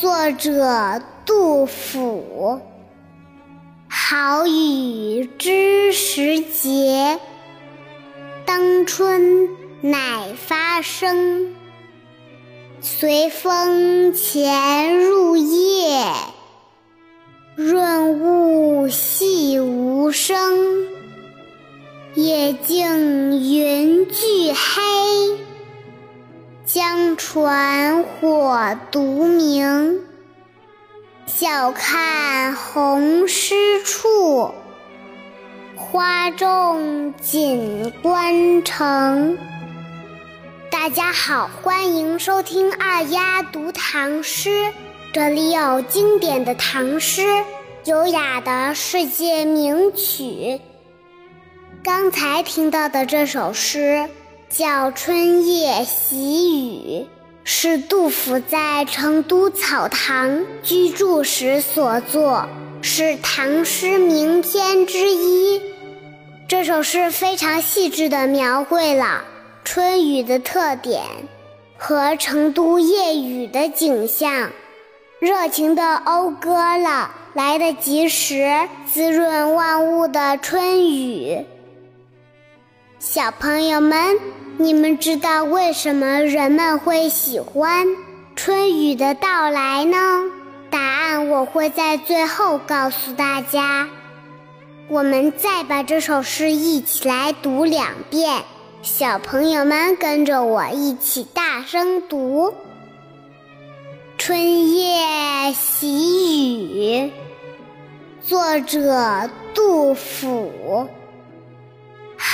作者杜甫。好雨知时节，当春乃发生。随风潜入夜，润物细无声。野径云俱黑，江船火独明。晓看红湿处，花重锦官城。大家好，欢迎收听二丫读唐诗，这里有经典的唐诗，优雅的世界名曲。刚才听到的这首诗叫《春夜喜雨》，是杜甫在成都草堂居住时所作，是唐诗名篇之一。这首诗非常细致地描绘了春雨的特点和成都夜雨的景象，热情地讴歌了来得及时、滋润万物的春雨。小朋友们，你们知道为什么人们会喜欢春雨的到来呢？答案我会在最后告诉大家。我们再把这首诗一起来读两遍，小朋友们跟着我一起大声读《春夜喜雨》，作者杜甫。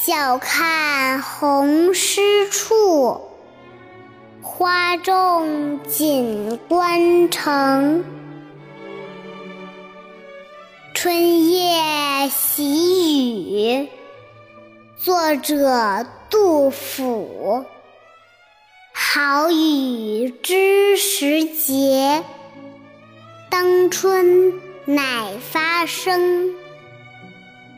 晓看红湿处，花重锦官城。春夜喜雨，作者杜甫。好雨知时节，当春乃发生。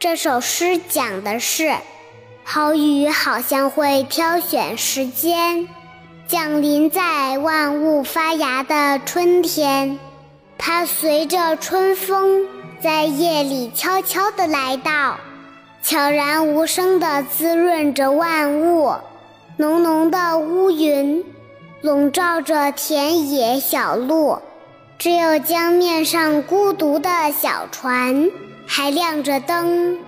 这首诗讲的是，好雨好像会挑选时间，降临在万物发芽的春天。它随着春风，在夜里悄悄地来到，悄然无声地滋润着万物。浓浓的乌云笼罩着田野小路，只有江面上孤独的小船。还亮着灯，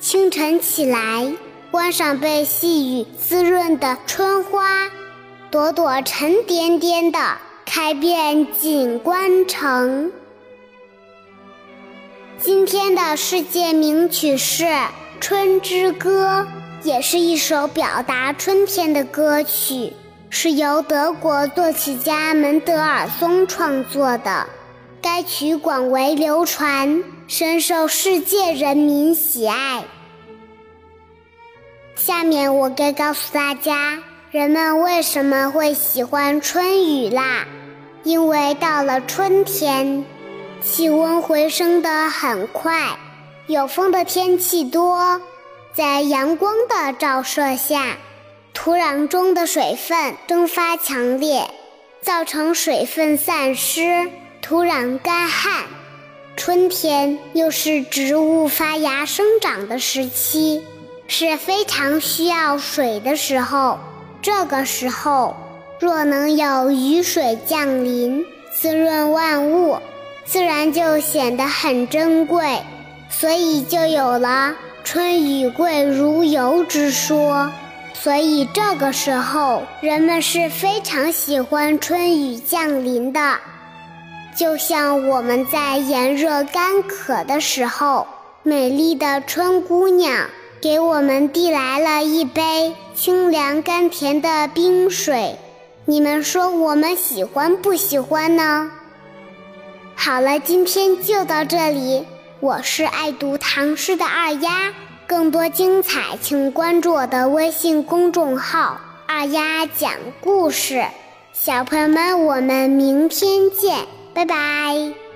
清晨起来，观赏被细雨滋润的春花，朵朵沉甸甸的开遍锦官城。今天的世界名曲是《春之歌》，也是一首表达春天的歌曲，是由德国作曲家门德尔松创作的。该曲广为流传，深受世界人民喜爱。下面我该告诉大家，人们为什么会喜欢春雨啦？因为到了春天，气温回升的很快，有风的天气多，在阳光的照射下，土壤中的水分蒸发强烈，造成水分散失。土壤干旱，春天又是植物发芽生长的时期，是非常需要水的时候。这个时候，若能有雨水降临，滋润万物，自然就显得很珍贵。所以就有了“春雨贵如油”之说。所以这个时候，人们是非常喜欢春雨降临的，就像我们在炎热干渴的时候，美丽的春姑娘给我们递来了一杯清凉甘甜的冰水。你们说我们喜欢不喜欢呢？好了，今天就到这里。我是爱读唐诗的二丫。更多精彩，请关注我的微信公众号“二丫讲故事”。小朋友们，我们明天见，拜拜。